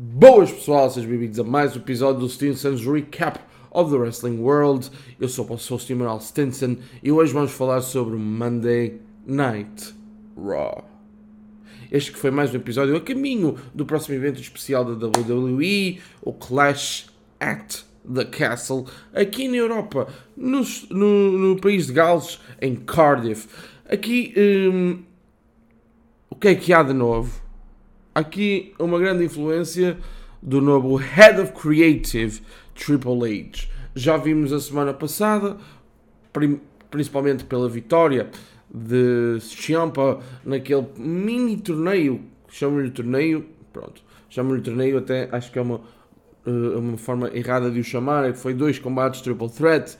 Boas pessoal, sejam bem-vindos a mais um episódio do Stinson's Recap of the Wrestling World. Eu sou o Pastor Manuel Stinson e hoje vamos falar sobre Monday Night Raw. Este que foi mais um episódio a caminho do próximo evento especial da WWE, o Clash at the Castle, aqui na Europa, no, no, no país de Gales, em Cardiff. Aqui, hum, o que é que há de novo? Aqui uma grande influência do novo Head of Creative Triple H. Já vimos a semana passada, principalmente pela vitória de Ciampa naquele mini torneio, chamam-lhe torneio, pronto, chamam-lhe torneio até acho que é uma, eh, uma forma errada de o chamar, é foi dois combates triple threat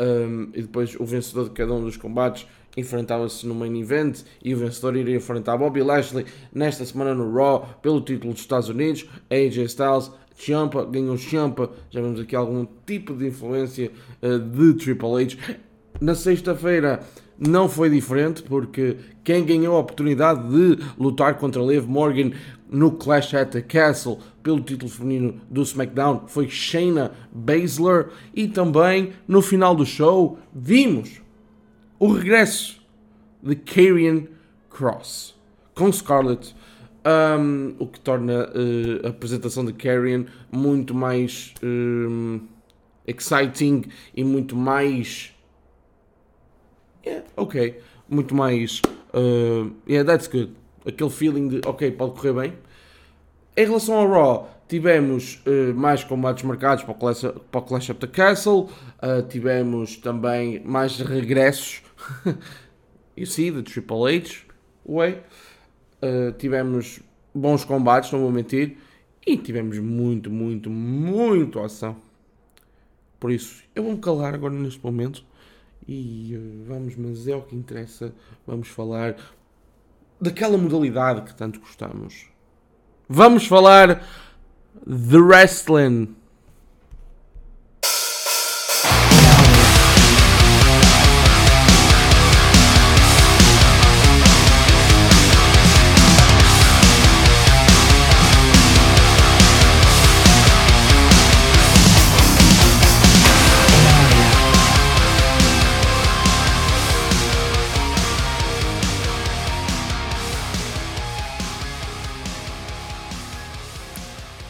um, e depois o vencedor de cada um dos combates enfrentava-se no main event e o vencedor iria enfrentar Bobby Lashley nesta semana no Raw pelo título dos Estados Unidos. AJ Styles, Champa, ganhou Champa. Já vemos aqui algum tipo de influência uh, de Triple H. Na sexta-feira não foi diferente, porque quem ganhou a oportunidade de lutar contra Liv Morgan no Clash at the Castle pelo título feminino do SmackDown foi Shayna Baszler e também no final do show vimos o regresso de Karrion Cross com Scarlett, um, o que torna uh, a apresentação de Karrion muito mais um, exciting e muito mais. Yeah, ok. Muito mais. Uh, yeah, that's good. Aquele feeling de ok, pode correr bem. Em relação ao Raw, tivemos uh, mais combates marcados para o Clash, para o Clash of the Castle, uh, tivemos também mais regressos you see, the Triple H way. Uh, tivemos bons combates, não vou mentir. E tivemos muito, muito, muito ação. Por isso, eu vou me calar agora neste momento. E uh, vamos, mas é o que interessa. Vamos falar daquela modalidade que tanto gostamos. Vamos falar de wrestling.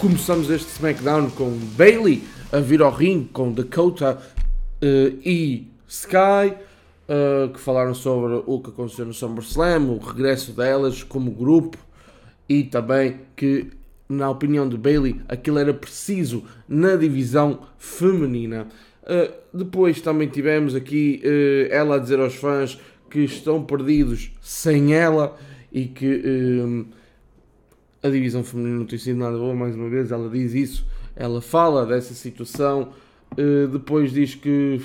Começamos este SmackDown com Bailey a vir ao ringue com Dakota uh, e Sky, uh, que falaram sobre o que aconteceu no SummerSlam, o regresso delas como grupo e também que, na opinião de Bailey, aquilo era preciso na divisão feminina. Uh, depois também tivemos aqui ela a dizer aos fãs que estão perdidos sem ela e que a divisão feminina não tem sido nada boa, mais uma vez, ela diz isso, ela fala dessa situação, uh, depois diz que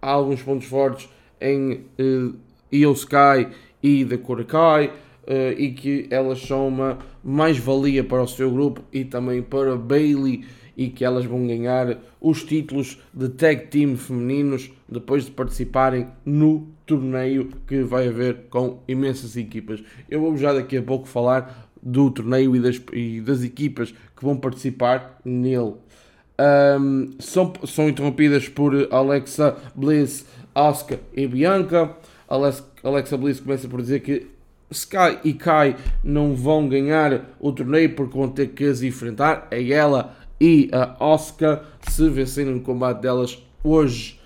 há alguns pontos fortes em uh, Io Sky e da Korakai, uh, e que elas são uma mais-valia para o seu grupo e também para Bailey e que elas vão ganhar os títulos de tag team femininos depois de participarem no torneio que vai haver com imensas equipas. Eu vou já daqui a pouco falar do torneio e das, e das equipas que vão participar nele. Um, são, são interrompidas por Alexa Bliss, Asuka e Bianca. Alexa Bliss começa por dizer que Sky e Kai não vão ganhar o torneio porque vão ter que as enfrentar. É ela e a Asuka se vencerem no combate delas hoje.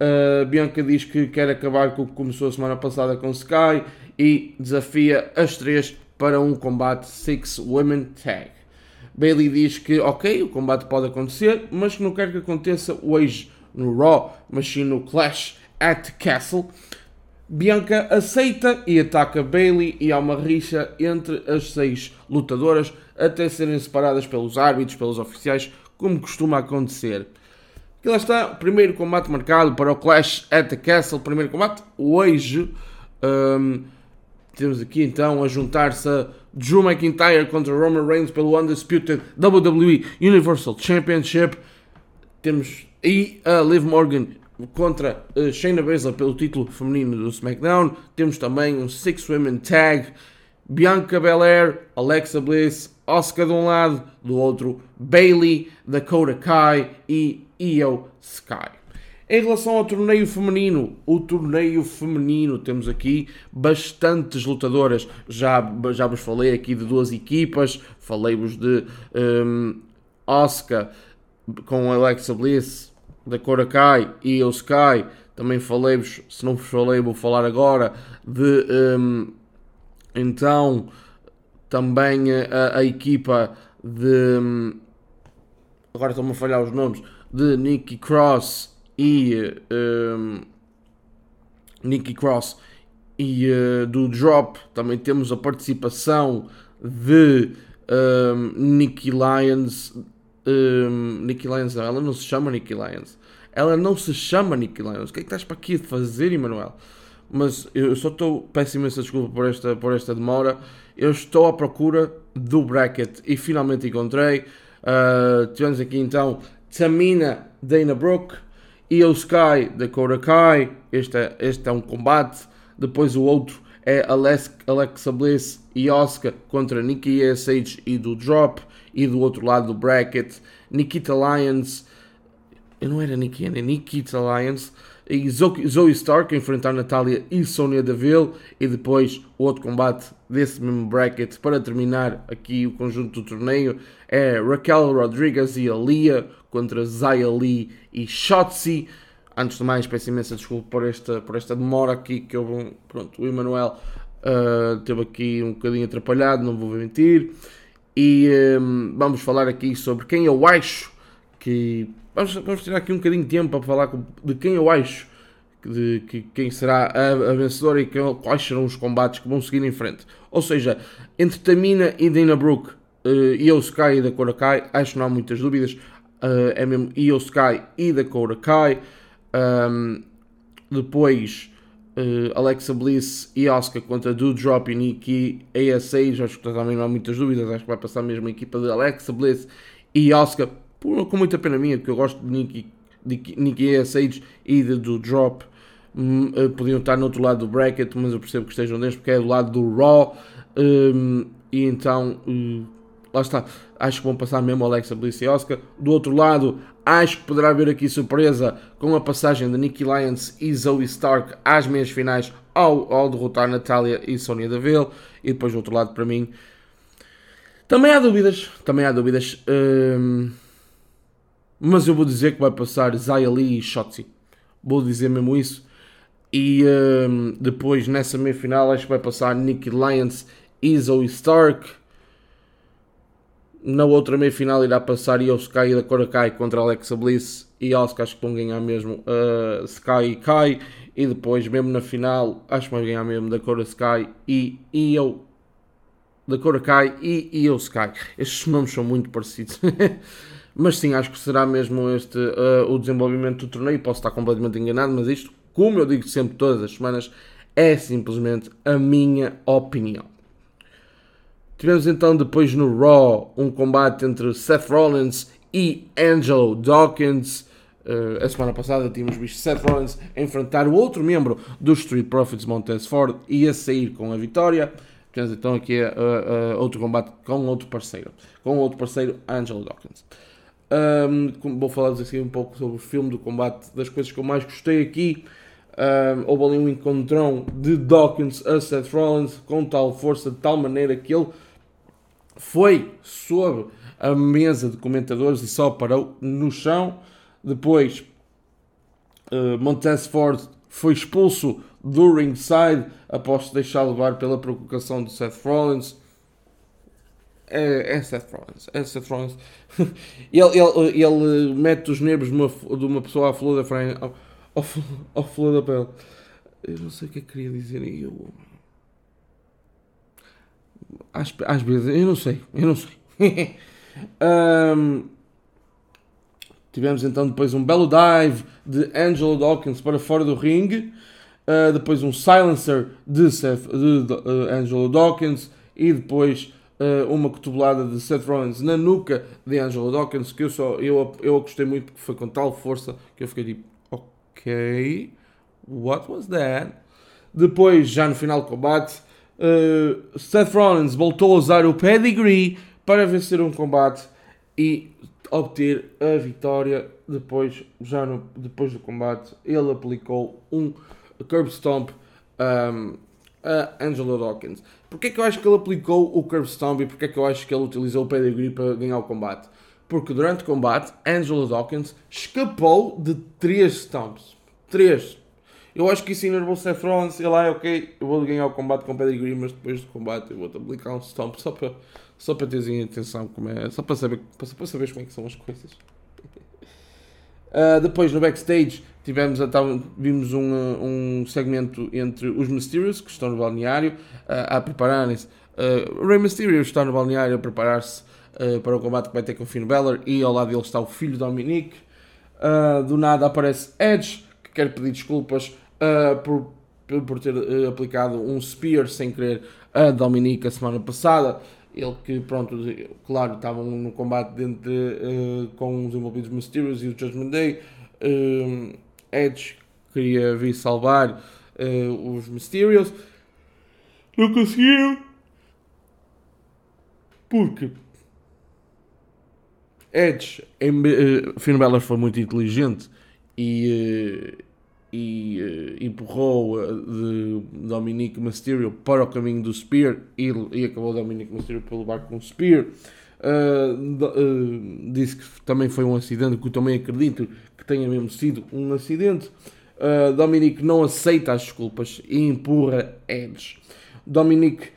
Uh, Bianca diz que quer acabar com o que começou a semana passada com Sky e desafia as três para um combate Six Women Tag. Bailey diz que, ok, o combate pode acontecer, mas que não quer que aconteça hoje no Raw, mas sim no Clash at Castle. Bianca aceita e ataca Bailey e há uma rixa entre as seis lutadoras até serem separadas pelos árbitros, pelos oficiais, como costuma acontecer. Aqui lá está, primeiro combate marcado para o Clash at the Castle, primeiro combate hoje. Um, temos aqui então a juntar-se a Drew McIntyre contra Roman Reigns pelo Undisputed WWE Universal Championship. Temos aí a Liv Morgan contra uh, Shayna Baszler pelo título feminino do SmackDown. Temos também um Six Women Tag. Bianca Belair, Alexa Bliss, Oscar de um lado, do outro Bailey, Dakota Kai e Io Sky. Em relação ao torneio feminino, o torneio feminino temos aqui bastantes lutadoras. Já, já vos falei aqui de duas equipas, falei-vos de um, Oscar com Alexa Bliss, da Kai e Sky. Também falei-vos, se não vos falei, vou falar agora de um, então também a, a equipa de um, agora estão-me a falhar os nomes de Nikki Cross e um, Nikki Cross e uh, do Drop também temos a participação de um, Nikki Lyons. Um, Nikki Lyons, ela não se chama Nikki Lyons. Ela não se chama Nikki Lyons. O que é que estás para aqui a fazer, Emanuel? Mas eu só estou. Peço imensa desculpa por esta, por esta demora. Eu estou à procura do bracket e finalmente encontrei. Uh, tivemos aqui então Tamina Dana Brooke, Io Sky Dakota Kai. Este é, este é um combate. Depois o outro é Alexa Bliss e Oscar contra Nikki ASH e do Drop. E do outro lado do bracket, Nikita Lyons. Eu não era Nikki, era Nikita Lyons. E Zoe Stark enfrentar Natália e Sonya Deville. E depois o outro combate desse mesmo bracket para terminar aqui o conjunto do torneio é Raquel Rodriguez e Alia contra Zaya Lee e Shotzi. Antes de mais, peço imensa desculpa por esta, por esta demora aqui que eu, pronto, o Emanuel uh, teve aqui um bocadinho atrapalhado, não vou mentir. E um, vamos falar aqui sobre quem eu acho que. Vamos, vamos tirar aqui um bocadinho de tempo para falar de quem eu acho de que quem será a, a vencedora e que, quais serão os combates que vão seguir em frente. Ou seja, entre Tamina e Dana Brooke e o Sky e da Korakai, acho que não há muitas dúvidas uh, é mesmo Io Sky e Dakota Kai. Um, depois uh, Alexa Bliss e Asuka contra Drop e Nikki ASA. Acho que também não há muitas dúvidas. Acho que vai passar mesmo a equipa de Alexa Bliss e. Por, com muita pena minha, porque eu gosto de Nikki, de Nikki ASH e de Drop. Um, uh, podiam estar no outro lado do bracket, mas eu percebo que estejam dentro porque é do lado do Raw. Um, e então. Uh, lá está, acho que vão passar mesmo Alexa Bliss e Oscar. Do outro lado, acho que poderá haver aqui surpresa com a passagem de Nikki Lyons e Zoe Stark às meias finais ao, ao derrotar Natália e Sonya Deville. E depois do outro lado, para mim, também há dúvidas, também há dúvidas. Hum, mas eu vou dizer que vai passar Zaya Lee e Shotzi. Vou dizer mesmo isso. E hum, depois, nessa meia final, acho que vai passar Nikki Lyons e Zoe Stark. Na outra meia final irá passar Sky da Korakai contra Alexa Bliss e Asuka acho que vão ganhar mesmo uh, Sky e Kai e depois mesmo na final acho que vão ganhar mesmo da Cora Sky e Io da Korakai e Io Sky. Estes nomes são muito parecidos. mas sim, acho que será mesmo este uh, o desenvolvimento do torneio. Posso estar completamente enganado, mas isto, como eu digo sempre todas as semanas, é simplesmente a minha opinião. Tivemos então depois no Raw um combate entre Seth Rollins e Angelo Dawkins. Uh, a semana passada tínhamos visto Seth Rollins enfrentar o outro membro dos Street Profits, Montez Ford, e a sair com a vitória. Temos então aqui uh, uh, outro combate com outro parceiro, com outro parceiro, Angelo Dawkins. Um, vou falar-vos aqui um pouco sobre o filme do combate, das coisas que eu mais gostei aqui. Um, houve ali um encontrão de Dawkins a Seth Rollins com tal força, de tal maneira que ele foi sobre a mesa de comentadores e só parou no chão. Depois, uh, Montez Ford foi expulso do ringside após se deixar levar pela provocação de Seth Rollins. É, é Seth Rollins, é Seth Rollins. ele, ele, ele mete os nervos de uma, de uma pessoa à flor da frente, ao, ao, ao flor da pele. Eu não sei o que é que queria dizer. Eu às, às vezes, eu não sei, eu não sei. um, tivemos então depois um belo dive de Angelo Dawkins para fora do ringue. Uh, depois um silencer de, Seth, de, de uh, Angelo Dawkins e depois uh, uma cotovelada de Seth Rollins na nuca de Angelo Dawkins que eu só eu, eu gostei muito porque foi com tal força que eu fiquei tipo ok what was that depois já no final do combate Uh, Seth Rollins voltou a usar o pedigree para vencer um combate e obter a vitória. Depois, já no, depois do combate, ele aplicou um curb stomp um, a Angelo Dawkins. Porquê é que eu acho que ele aplicou o curb stomp e porquê é que eu acho que ele utilizou o pedigree para ganhar o combate? Porque durante o combate, Angelo Dawkins escapou de 3 stomps. 3. Eu acho que isso enervou Seth Rollins. Ele, ah, ok, eu vou ganhar o combate com pedigree, mas depois do combate eu vou-te aplicar um stomp só para, só para teres atenção como é, só para saber, para, para saber como é que são as coisas. Uh, depois no backstage tivemos então, vimos um, um segmento entre os Mysterios que estão no balneário uh, a prepararem-se. Uh, Rey Mysterio está no balneário a preparar-se uh, para o combate que vai ter com o Finn Balor e ao lado dele está o filho Dominic. do nada aparece Edge que quer pedir desculpas por, por ter aplicado um Spear sem querer a Dominic a semana passada ele que, pronto, claro, estavam no combate dentro uh, com os envolvidos Mysterios e o Judgment Day. Uh, Edge queria vir salvar uh, os Mysterios. Não conseguiu. Porque Edge, em, uh, Finn Balor foi muito inteligente e e uh, empurrou uh, de Dominic Mysterio para o caminho do Spear e, e acabou Dominic Mysterio por levar com o Spear. Uh, disse que também foi um acidente, que eu também acredito que tenha mesmo sido um acidente. Dominic não aceita as desculpas e empurra Edge. Dominic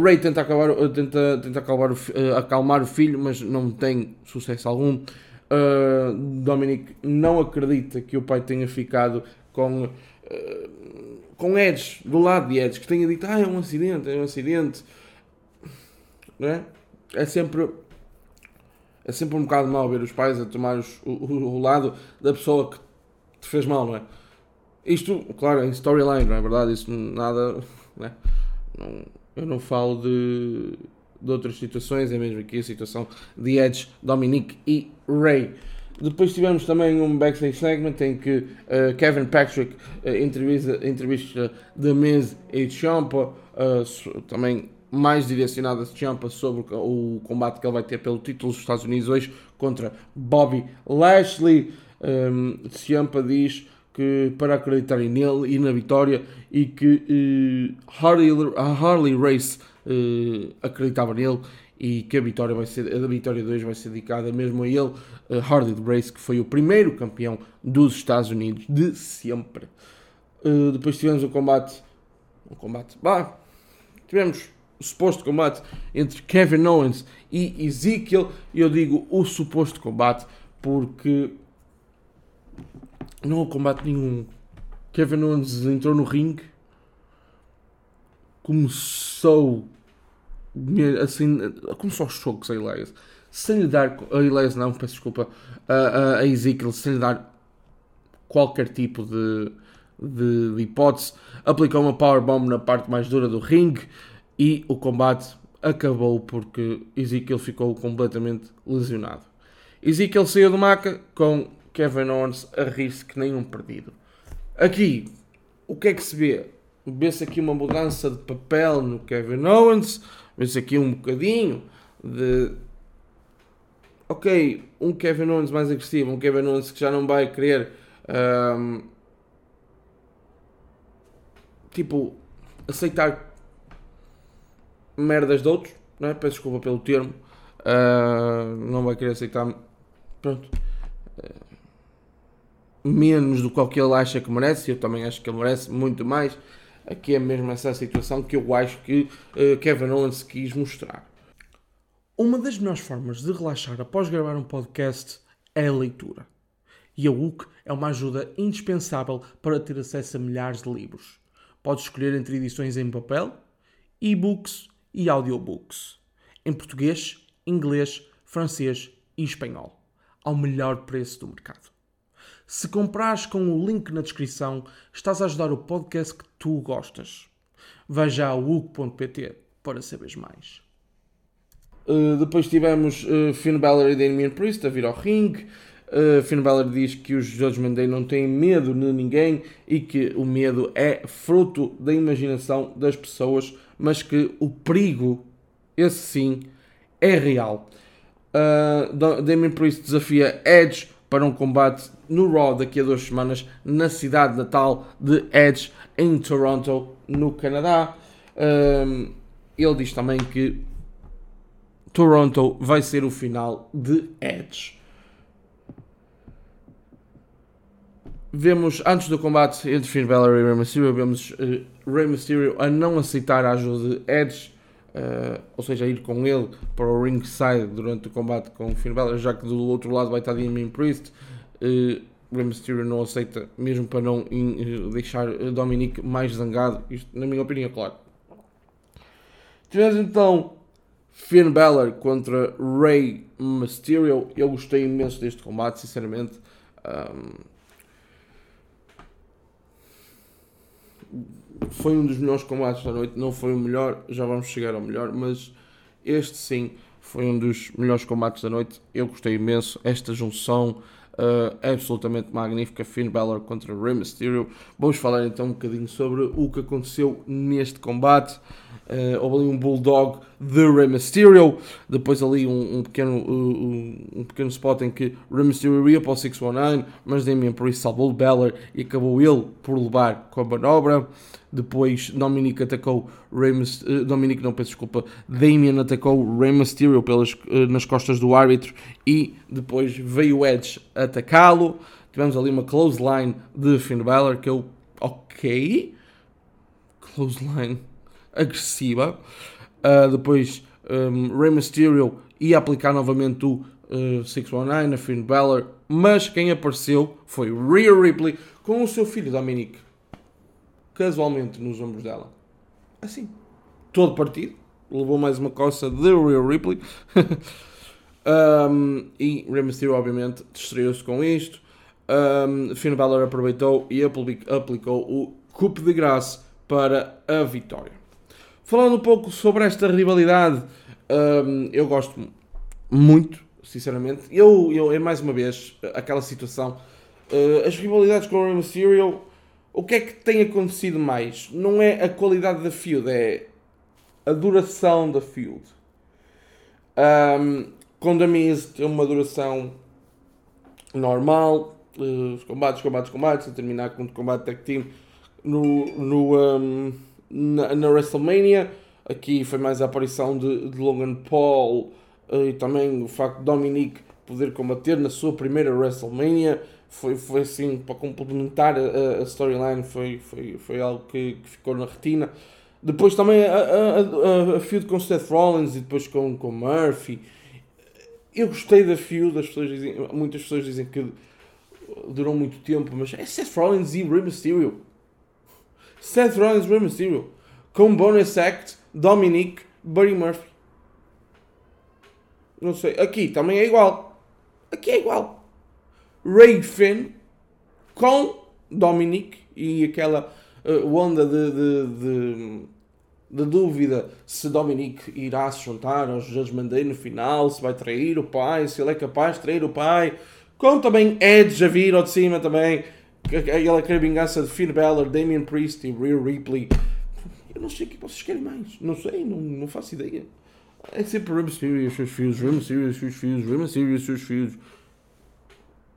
Ray tenta, acabar, tenta, tenta acalmar, o, acalmar o filho, mas não tem sucesso algum. Uh, Dominic não acredita que o pai tenha ficado com, uh, com Edge, do lado de Edge, que tenha dito, ah, é um acidente, é um acidente. Não é? É sempre, é sempre um bocado mal ver os pais a tomar os, o, o, lado da pessoa que te fez mal, não é? Isto, claro, em storyline, não é verdade? Isso nada. Não é? não, eu não falo de, de outras situações, é mesmo aqui a situação de Edge, Dominic e Ray. Depois tivemos também um backstage segment em que uh, Kevin Patrick uh, entrevista, entrevista The Miz e Ciampa, uh, também mais direcionada a Ciampa sobre o combate que ele vai ter pelo título dos Estados Unidos hoje contra Bobby Lashley. Um, Ciampa diz que para acreditarem nele e na vitória e que uh, Harley, a Harley Race acreditava nele e que a vitória vai ser a vitória 2 vai ser dedicada mesmo a ele, a Hardy Race, que foi o primeiro campeão dos Estados Unidos de sempre. Uh, depois tivemos o combate, o combate, bah, tivemos o suposto combate entre Kevin Owens e Ezekiel, e eu digo o suposto combate porque não há combate nenhum. Kevin Owens entrou no ringue, começou assim, começou aos chocos a Elias, sem lhe dar, a Elias não, peço desculpa, a, a, Ezekiel, sem lhe dar qualquer tipo de, de, de hipótese, aplicou uma powerbomb na parte mais dura do ringue e o combate acabou porque Ezekiel ficou completamente lesionado. Ezekiel saiu do maca com Kevin Owens a rir-se que nem um perdido. Aqui, o que é que se vê? Vê-se aqui uma mudança de papel no Kevin Owens, vê-se aqui um bocadinho de. Ok, um Kevin Owens mais agressivo, um Kevin Owens que já não vai querer. Um, tipo, aceitar merdas de outros, não é? Peço desculpa pelo termo. Uh, não vai querer aceitar. Pronto. Menos do que ele acha que merece. Eu também acho que ele merece muito mais. Aqui é mesmo essa situação que eu acho que uh, Kevin Owens quis mostrar. Uma das melhores formas de relaxar após gravar um podcast é a leitura. E a UC é uma ajuda indispensável para ter acesso a milhares de livros. Podes escolher entre edições em papel, e-books e audiobooks. Em português, inglês, francês e espanhol. Ao melhor preço do mercado. Se comprares com o link na descrição, estás a ajudar o podcast que tu gostas. Vai já ao uk.pt para saberes mais. Uh, depois tivemos uh, Finn Balor e Damian Priest a vir ao ringue. Uh, Finn Balor diz que os Judgment Day não têm medo de ninguém e que o medo é fruto da imaginação das pessoas, mas que o perigo, esse sim, é real. Uh, Damien Priest desafia Edge para um combate no Raw daqui a duas semanas na cidade natal de Edge em Toronto, no Canadá. Um, ele diz também que Toronto vai ser o final de Edge. Vemos, antes do combate entre Finn Balor e Rey Mysterio, vemos uh, Rey Mysterio a não aceitar a ajuda de Edge, uh, ou seja, ir com ele para o ringside durante o combate com Finn Balor, já que do outro lado vai estar Damien Priest. Uh, Rey Mysterio não aceita, mesmo para não in, deixar Dominic mais zangado, isto na minha opinião, claro. Tivemos então Finn Balor contra Rey Mysterio. Eu gostei imenso deste combate, sinceramente. Um, foi um dos melhores combates da noite. Não foi o melhor, já vamos chegar ao melhor, mas este sim foi um dos melhores combates da noite. Eu gostei imenso. Esta junção uh, absolutamente magnífica. Finn Balor contra Rey Mysterio. Vamos falar então um bocadinho sobre o que aconteceu neste combate. Uh, houve ali um Bulldog de Rey Mysterio, depois ali um, um pequeno, uh, um pequeno spot em que Rey Mysterio ia para o 619, mas Damian Priest salvou o Balor e acabou ele por levar com a manobra. Depois Dominic atacou Rey Mysterio, uh, Dominic não, peço desculpa, Damian atacou Rey Mysterio pelas, nas costas do árbitro e depois veio Edge atacá-lo. Tivemos ali uma close line de Finn Balor que eu, ok, close line agressiva. Uh, depois um, Rey Mysterio ia aplicar novamente o uh, 619 a Finn Balor, mas quem apareceu foi Rhea Ripley com o seu filho Dominic, casualmente nos ombros dela. Assim, todo partido. Levou mais uma coça de Rhea Ripley. um, e Rey Mysterio, obviamente, distraiu-se com isto. Um, Finn Balor aproveitou e aplicou o coup de graça para a vitória. Falando um pouco sobre esta rivalidade, um, eu gosto muito, sinceramente. Eu, eu, é mais uma vez aquela situação. Uh, as rivalidades com o Rey Mysterio, o que é que tem acontecido mais? Não é a qualidade da feud, é a duração da feud. Um, com The Miz tem uma duração normal, uh, combates, combates, combates, a terminar com o combate tag team no, no, um, na, na WrestleMania. Aqui foi mais a aparição de, de Logan Paul uh, e também o facto de Dominic poder combater na sua primeira WrestleMania. Foi, foi assim, para complementar a, a storyline, foi, foi, foi algo que, que, ficou na retina. Depois também a, a, a, a feud com Seth Rollins e depois com, com Murphy. Eu gostei da feud, as pessoas dizem, muitas pessoas dizem que durou muito tempo, mas é Seth Rollins e Rey Mysterio. Seth Rollins, Rey Mysterio. Com bonus act, Dominic, Buddy Murphy. Não sei. Aqui também é igual. Aqui é igual. Ray Finn com Dominic e aquela uh, onda de, de, de, de, dúvida se Dominic irá se juntar aos Judgment Day no final, se vai trair o pai, se ele é capaz de trair o pai. Com também Edge a vir ao de cima também aquela quer vingança de Finn Balor, Damian Priest e Rhea Ripley. Eu não sei o que vocês querem mais. Não sei, não, não faço ideia. É sempre e os seus filhos, e os seus filhos, e os seus filhos.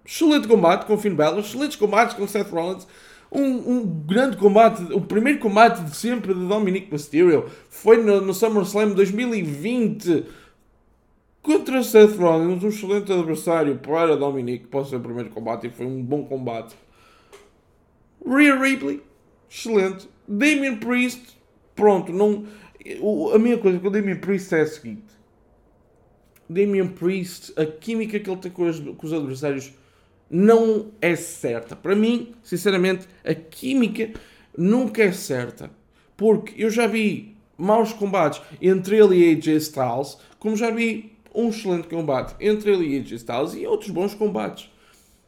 Excelente combate com Finn Balor, excelentes combates com Seth Rollins. Um, um, grande combate, o primeiro combate de sempre de Dominic Mysterio foi no, no SummerSlam 2020 contra Seth Rollins, um excelente adversário para Dominic, para o seu primeiro combate e foi um bom combate. Rhea Ripley, excelente. Damien Priest, pronto. Não, a minha coisa com o Damien Priest é a seguinte: Damien Priest, a química que ele tem com os, com os adversários não é certa. Para mim, sinceramente, a química nunca é certa. Porque eu já vi maus combates entre ele e AJ Styles, como já vi um excelente combate entre ele e AJ Styles e outros bons combates.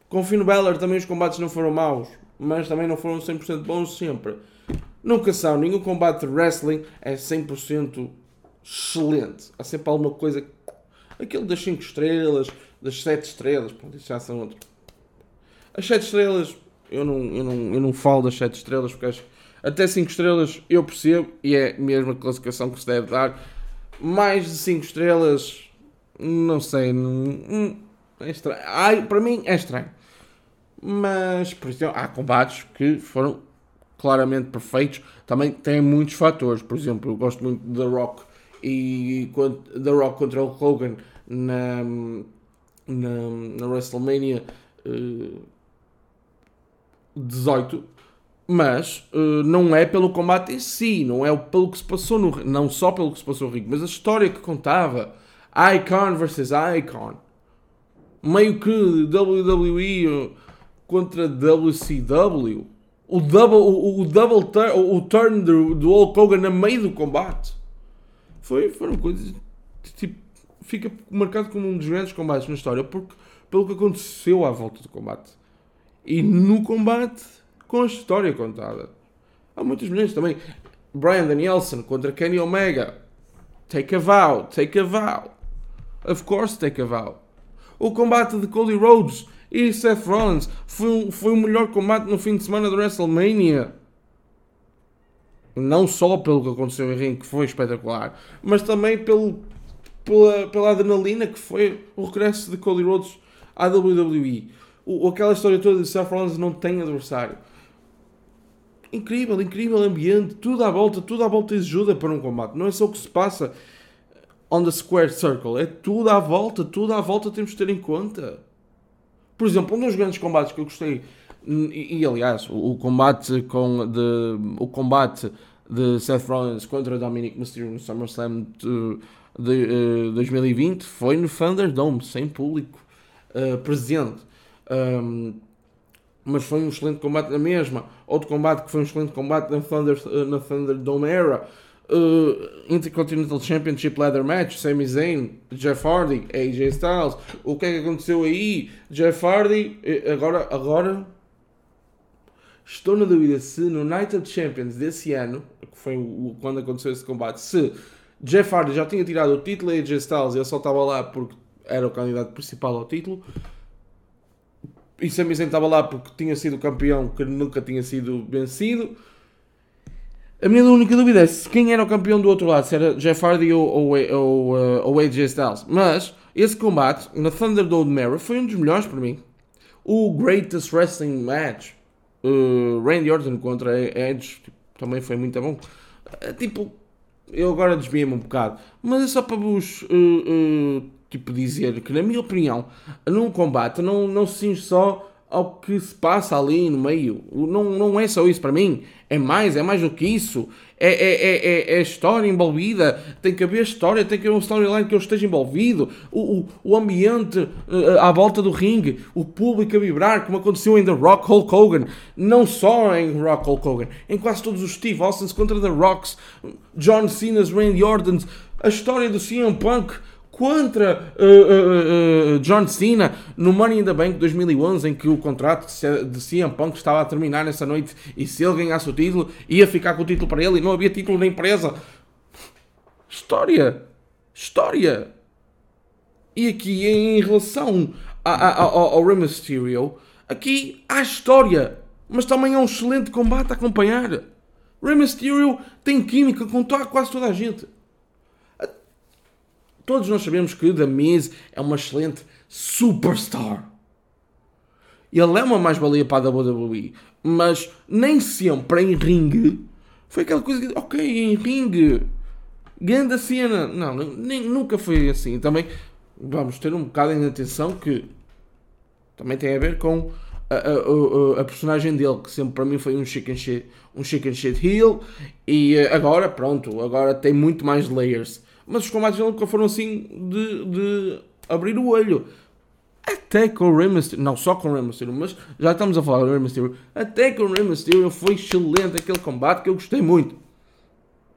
Com Finn Balor também os combates não foram maus mas também não foram 100% bons sempre. Nunca são, nenhum combate de wrestling é 100% excelente. Há sempre alguma coisa. Aquilo das 5 estrelas, das 7 estrelas, pronto, isso já são outros. As 7 estrelas, eu não, eu, não, eu não falo das 7 estrelas porque acho até 5 estrelas eu percebo e é mesmo a classificação que se deve dar. Mais de 5 estrelas, não sei, não, é estranho. Ai, para mim é estranho. Mas, por exemplo, há combates que foram claramente perfeitos. Também tem muitos fatores. Por exemplo, eu gosto muito da Rock e The Rock contra o Hogan na, na, na WrestleMania uh, eh, 18 mas uh, não é pelo combate em si, não é pelo que se passou no não só pelo que se passou no ringue, mas a história que contava Icon versus Icon meio que WWE contra WCW o double, o, o double turn, o, o turn do, do Hulk Hogan no meio do combate foi, foram coisas tipo, fica marcado como um dos grandes combates na história porque, pelo que aconteceu à volta do combate. E no combate com a história contada. Há muitas mulheres também. Brian Danielson contra Kenny Omega. Take a vow, take a vow. Of course take a vow. O combate de Cody Rhodes e Seth Rollins foi, foi o melhor combate no fim de semana do WrestleMania. Não só pelo que aconteceu em ringue, que foi espetacular, mas também pelo, pela, pela adrenalina que foi o regresso de Cody Rhodes à WWE. O, aquela história toda de Seth Rollins não tem adversário. Incrível, incrível ambiente, tudo à volta, tudo à volta ajuda para um combate. Não é só o que se passa on the square circle, é tudo à volta, tudo à volta temos de ter em conta. Por exemplo, um dos grandes combates que eu gostei, e, e aliás, o, o, combate com de, o combate de Seth Rollins contra Dominic Mysterio no SummerSlam de, de uh, 2020 foi no Thunderdome, sem público uh, presente. Um, mas foi um excelente combate na mesma. Outro combate que foi um excelente combate na, Thunder, na Thunderdome Era uh, Intercontinental Championship Leather Match, Sami Zayn, Jeff Hardy, AJ Styles. O que é que aconteceu aí? Jeff Hardy, eh, agora, agora estou na dúvida se no Night of Champions desse ano, que foi quando aconteceu esse combate, se Jeff Hardy já tinha tirado o título e AJ Styles ele só estava lá porque era o candidato principal ao título. E Sami Zayn estava lá porque tinha sido campeão que nunca tinha sido vencido. A minha única dúvida é se quem era o campeão do outro lado, se era Jeff Hardy ou, ou, ou, uh, ou AJ Styles. Mas esse combate na Thunderdome Mirror foi um dos melhores para mim. O Greatest Wrestling Match, uh, Randy Orton contra Edge, tipo, também foi muito bom. Uh, tipo, eu agora desviei-me um bocado, mas é só para vos uh, tipo, dizer que, na minha opinião, num combate não, não se cinge só ao que se passa ali no meio. Não, não é só isso para mim. É mais, é mais do que isso. É, é, é, é, é história envolvida. Tem que haver história, tem que haver um storyline que eu esteja envolvido. O, o, o ambiente uh, à volta do ringue, o público a vibrar, como aconteceu em The Rock Hulk Hogan. Não só em Rock Hulk Hogan, em quase todos os Steve Austins contra The Rocks, John Cena's, Randy Orton's, a história do CM Punk contra uh, uh, uh, John Cena no Money in the Bank 2011, em que o contrato de CM Punk estava a terminar nessa noite e se ele ganhasse o título, ia ficar com o título para ele e não havia título na empresa. História! História! E aqui, em relação a, a, ao, ao Rey Mysterio, aqui há história, mas também há um excelente combate a acompanhar. Rey Mysterio tem química com quase toda a gente. Todos nós sabemos que The Miz é uma excelente superstar. Ele é uma mais-valia para a WWE, mas nem sempre em ringue foi aquela coisa que, ok, em ringue, grande cena. Não, nem, nunca foi assim. Também vamos ter um bocado em atenção que também tem a ver com a, a, a, a, personagem dele, que sempre para mim foi um chicken shit, um chicken shit heel, e eh, agora, pronto, agora tem muito mais layers mas os combates dele nunca foram assim de, de abrir o olho. Até com o Rey Mysterio, não só com o Rey Mysterio, mas já estamos a falar do Rey Mysterio, até com o Rey Mysterio foi excelente aquele combate que eu gostei muito.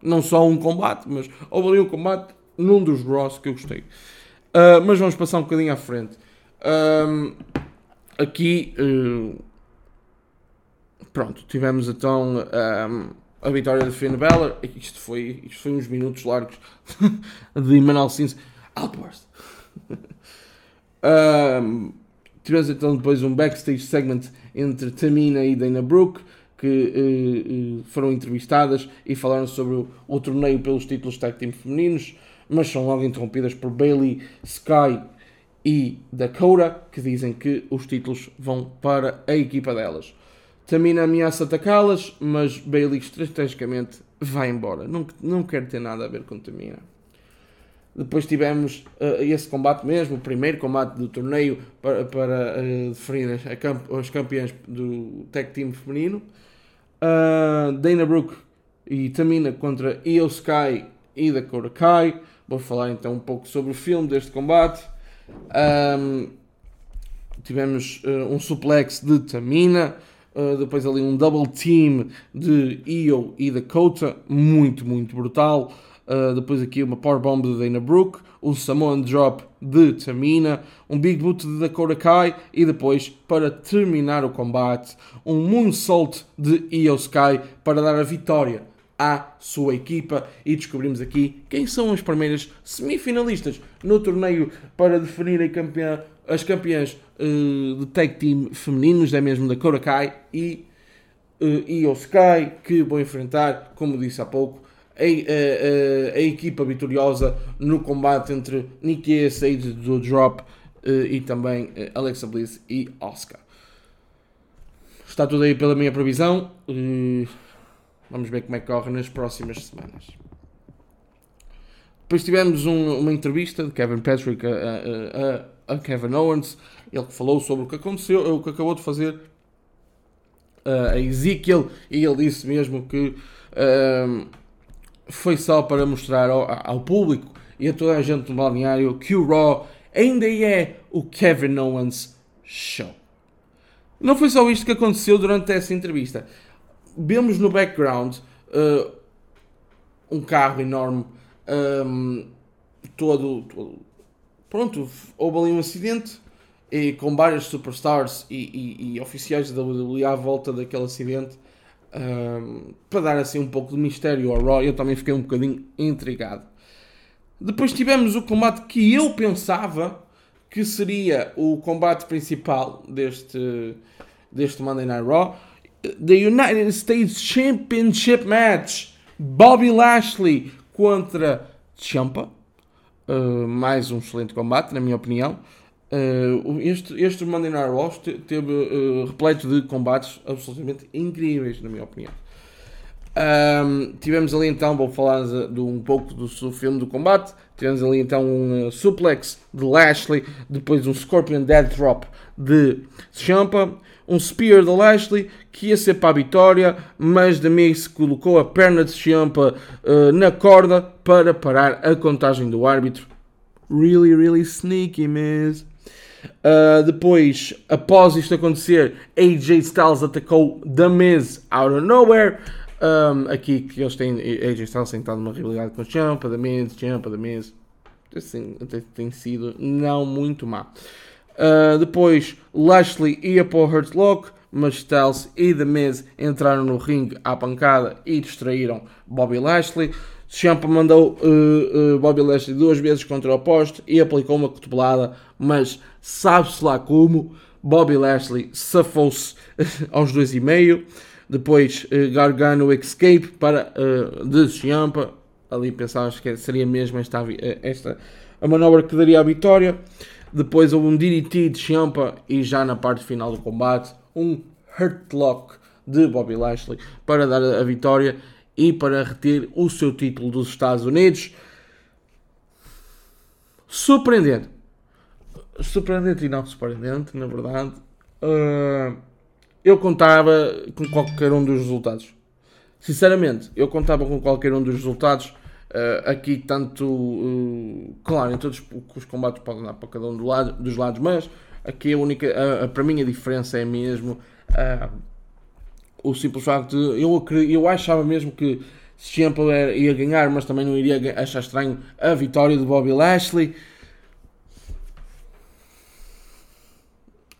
Não só um combate, mas houve ali um combate num dos Ross que eu gostei. Uh, mas vamos passar um bocadinho à frente. Uh, aqui, uh, pronto, tivemos então a vitória de Finn Balor. Isto foi, isto foi uns minutos largos de Emmanuel Sims. Outburst. um, tivemos então depois um backstage segment entre Tamina e Dana Brooke que uh, uh, foram entrevistadas e falaram sobre o, o, torneio pelos títulos tag team femininos. mas são logo interrompidas por Bailey, Sky e Dakota, que dizem que os títulos vão para a equipa delas. Tamina ameaça atacá-las, mas Bailey estrategicamente vai embora. Não, não quer ter nada a ver com Tamina. Depois tivemos uh, esse combate mesmo, o primeiro combate do torneio para, para uh, definir as, camp as campeãs do tag team feminino. Uh, Dana Brooke e Tamina contra Io Sky e Dakota Kai. Vou falar então um pouco sobre o filme deste combate. Um, tivemos uh, um suplex de Tamina. Uh, depois ali um double team de Io e Dakota, muito, muito brutal. Uh, depois aqui uma powerbomb de Dana Brooke, um Samoan Drop de Tamina, um Big Boot de Dakota Kai e depois, para terminar o combate, um Moonsault de Io Sky para dar a vitória à sua equipa e descobrimos aqui quem são as primeiras semifinalistas no torneio para definir campeã, as campeãs uh, de tag team femininos, é mesmo da Kai e uh, Io Sky, que vão enfrentar, como disse há pouco, a, a, a, equipa vitoriosa no combate entre Nikki Sage do Drop uh, e também uh, Alexa Bliss e Oscar. Está tudo aí pela minha previsão. Uh, vamos ver como é que corre nas próximas semanas. Depois tivemos um, uma entrevista de Kevin Patrick a, a, Kevin Owens. Ele falou sobre o que aconteceu, o que acabou de fazer a Ezekiel e ele disse mesmo que foi só para mostrar ao, ao, público e a toda a gente no balneário que o Raw ainda é o Kevin Owens Show. Não foi só isto que aconteceu durante essa entrevista. Vemos no background uh, um carro enorme, um, todo, todo, Pronto, houve ali um acidente e com várias superstars e, e, e oficiais da WWE à volta daquele acidente para dar assim um pouco de mistério ao Raw, eu também fiquei um bocadinho intrigado. Depois tivemos o combate que eu pensava que seria o combate principal deste, deste Monday Night Raw. The United States Championship Match. Bobby Lashley contra Ciampa. Uh, mais um excelente combate, na minha opinião. Uh, este, este Monday Night Raw teve uh, repleto de combates absolutamente incríveis, na minha opinião. Um, tivemos ali então, vou falar de, de um pouco do, do, filme do combate. Tivemos ali então um uh, suplex de Lashley, depois um Scorpion Dead Drop de Champa, um Spear de Lashley que ia ser para a vitória, mas The Miz colocou a perna de Champa uh, na corda para parar a contagem do árbitro. Really, really sneaky, Miz. Uh, depois, após isto acontecer, AJ Styles atacou The Miz out of nowhere. Um, aqui que eles têm AJ Styles sentado numa rivalidade com Champa, The Miz, Champa, The Miz. Assim, tem sido não muito má. Uh, depois, Lashley ia para o Hurt Lock, mas Styles e The Miz entraram no ringue à pancada e distraíram Bobby Lashley. Champa mandou uh, uh, Bobby Lashley duas vezes contra o poste e aplicou uma cotovelada, mas sabe-se lá como. Bobby Lashley safou-se aos dois e meio. Depois uh, Gargano Escape para uh, de Champa. Ali pensávamos que seria mesmo esta, esta a manobra que daria a vitória. Depois um DDT de Champa e já na parte final do combate um Hurt Lock de Bobby Lashley para dar a vitória e para reter o seu título dos Estados Unidos. Surpreendente. Surpreendente e não surpreendente, na verdade. Uh, eu contava com qualquer um dos resultados. Sinceramente, eu contava com qualquer um dos resultados. Uh, aqui, tanto. Uh, claro, em todos os combates podem dar para cada um do lado, dos lados, mas aqui a única. para mim, a diferença é mesmo o simples facto de eu, eu achava mesmo que Ciampa ia ganhar, mas também não iria achar estranho a vitória de Bobby Lashley.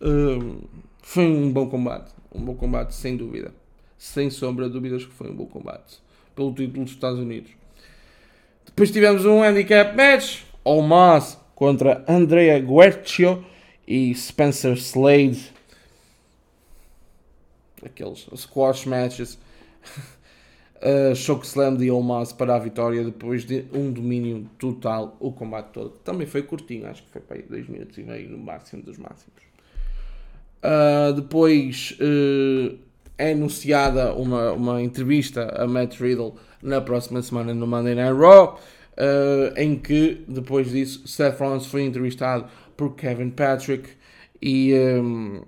Uh, foi um bom combate, um bom combate sem dúvida, sem sombra de dúvidas que foi um bom combate pelo título dos Estados Unidos. Depois tivemos um handicap match, Almas contra Andrea Guercio e Spencer uh, Chokeslam de Omos para a vitória depois de um domínio total o combate todo. Também foi curtinho, acho que foi para aí 2 minutos e meio no máximo dos máximos. Uh, depois uh, é anunciada uma, uma entrevista a Matt Riddle na próxima semana no Monday Night Raw, uh, em que depois disso Seth Rollins foi entrevistado por Kevin Patrick e, um,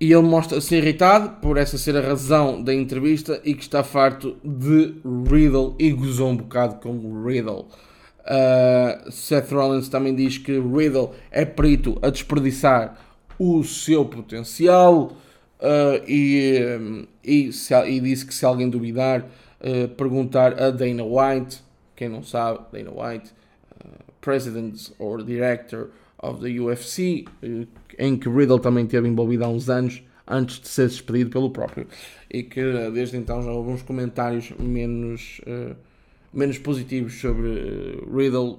e ele mostra-se irritado por essa ser a razão da entrevista e que está farto de Riddle e gozou um bocado com Riddle. Uh, Seth Rollins também diz que Riddle é perito a desperdiçar o seu potencial uh, e, e, se, e, disse que se alguém duvidar, uh, perguntar a Dana White, quem não sabe, Dana White, President or Director of the UFC, em que Riddle também esteve envolvido há uns anos antes de ser despedido pelo próprio. E que desde então já houve uns comentários menos menos positivos sobre uh, Riddle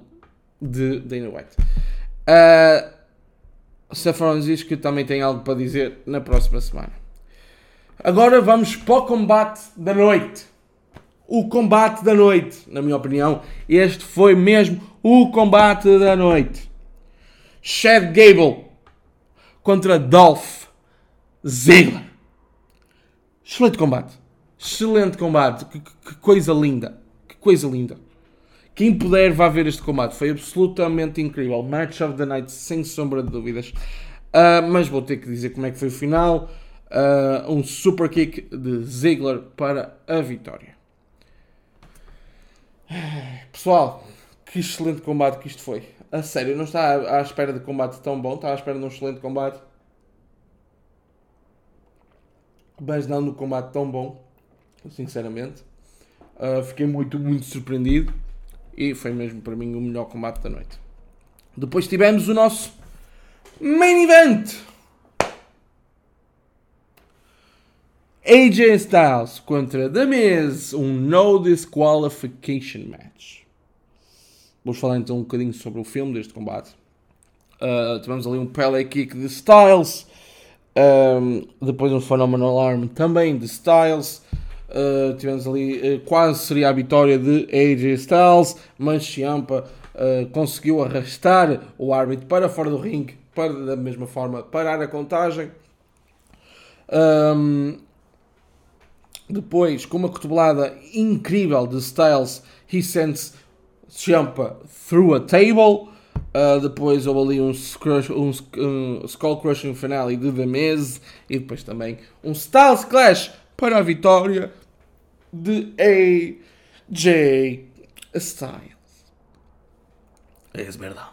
de Dana White. Uh, Seth Rollins diz que também tem algo para dizer na próxima semana. Agora vamos para o combate da noite. O combate da noite, na minha opinião, este foi mesmo o combate da noite. Chad Gable contra Dolph Ziggler. Excelente combate. Excelente combate. Que, que coisa linda coisa linda. Quem puder vá ver este combate, foi absolutamente incrível. Match of the Night, sem sombra de dúvidas. Uh, mas vou ter que dizer como é que foi o final. Uh, um super kick de Ziggler para a vitória. Pessoal, que excelente combate que isto foi. A sério, não está à espera de combate tão bom, está à espera de um excelente combate. Mas não no combate tão bom, sinceramente. Uh, fiquei muito, muito surpreendido e foi mesmo para mim o melhor combate da noite. Depois tivemos o nosso main event. AJ Styles contra The Miz, um no disqualification match. Vamos falar então um bocadinho sobre o filme deste combate. Uh, tivemos ali um Pele Kick de Styles, um, depois um Phenomenal Arm também de Styles. Uh, tivemos ali, uh, quase seria a vitória de AJ Styles, mas Ciampa uh, conseguiu arrastar o árbitro para fora do ringue, para da mesma forma parar a contagem. Um, depois, com uma cotovelada incrível de Styles, he sends Ciampa through a table. Uh, depois houve ali um, um, um Skull Crushing Finale de The Miz e depois também um Styles Clash para a vitória de AJ Styles. É verdade.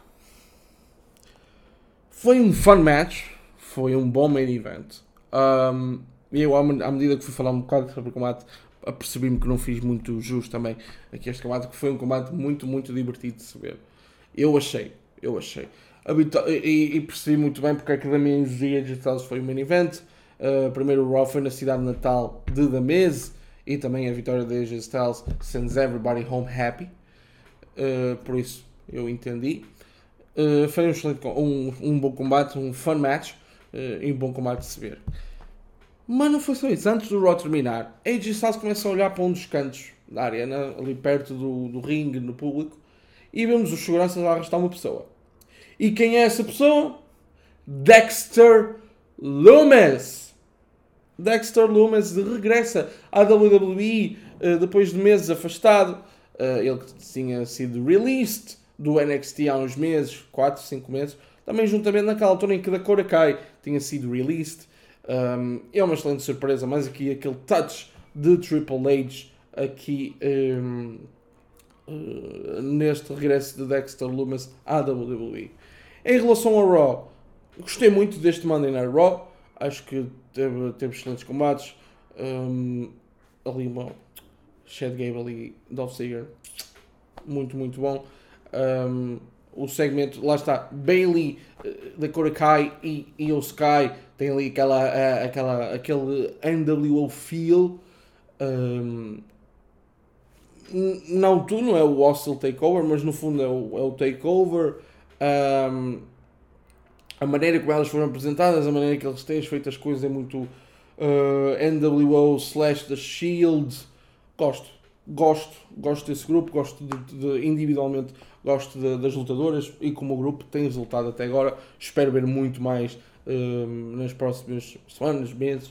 Foi um fun match, foi um bom main event. Um, e eu, à medida que fui falar um bocado sobre o combate, apercebi-me que não fiz muito justo também aqui este combate, que foi um combate muito, muito divertido de se ver. Eu achei, eu achei. E, e percebi muito bem porque é que da minha e de Styles foi o main event. Uh, primeiro o Raw foi na cidade natal de Miz e também a vitória de AJ Styles sends everybody home happy. Uh, por isso eu entendi. Uh, foi um, excelente, um, um bom combate, um fun match uh, e um bom combate de se ver. Mas não foi só isso. Antes do Raw terminar, AJ Styles começa a olhar para um dos cantos da arena, ali perto do, do ringue, no público, e vemos os seguranças a arrastar uma pessoa. E quem é essa pessoa? Dexter Loomis. Dexter Lumis regressa à WWE uh, depois de meses afastado. Uh, ele que tinha sido released do NXT há uns meses, 4, 5 meses. Também juntamente naquela altura em que da Cora Kai tinha sido released. É uma excelente surpresa, mas aqui aquele touch de Triple H aqui um, eh, neste regresso de Dexter Lumis à WWE. Em relação ao Raw, gostei muito deste Monday Night Raw. Acho que teve, teve excelentes combates. Um, ali uma Chad Gable e Dolph Ziggler. Muito, muito bom. Um, o segmento, lá está, Bailey eh, da e, e o Sky tem ali aquela, eh, aquela, aquele NWO feel. Um, não, tu não é o Hostile Takeover, mas no fundo é o, é o Takeover. Um, a maneira como elas foram apresentadas, a maneira que eles têm feito as coisas é muito, uh, uh, NWO slash The Shield. Gosto, gosto, gosto desse grupo, gosto de, de individualmente, gosto de, das lutadoras e como grupo tem resultado até agora. Espero ver muito mais uh, nas próximas semanas, meses.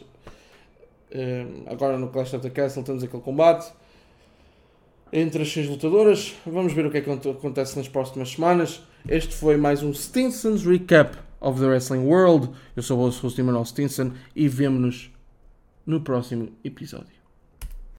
Uh, agora no Clash of the Castle temos aquele combate entre as seis lutadoras. Vamos ver o que é que acontece nas próximas semanas. Este foi mais um Stinson's Recap of the Wrestling World. Eu sou o host Manuel Stinson e vemo-nos no próximo episódio.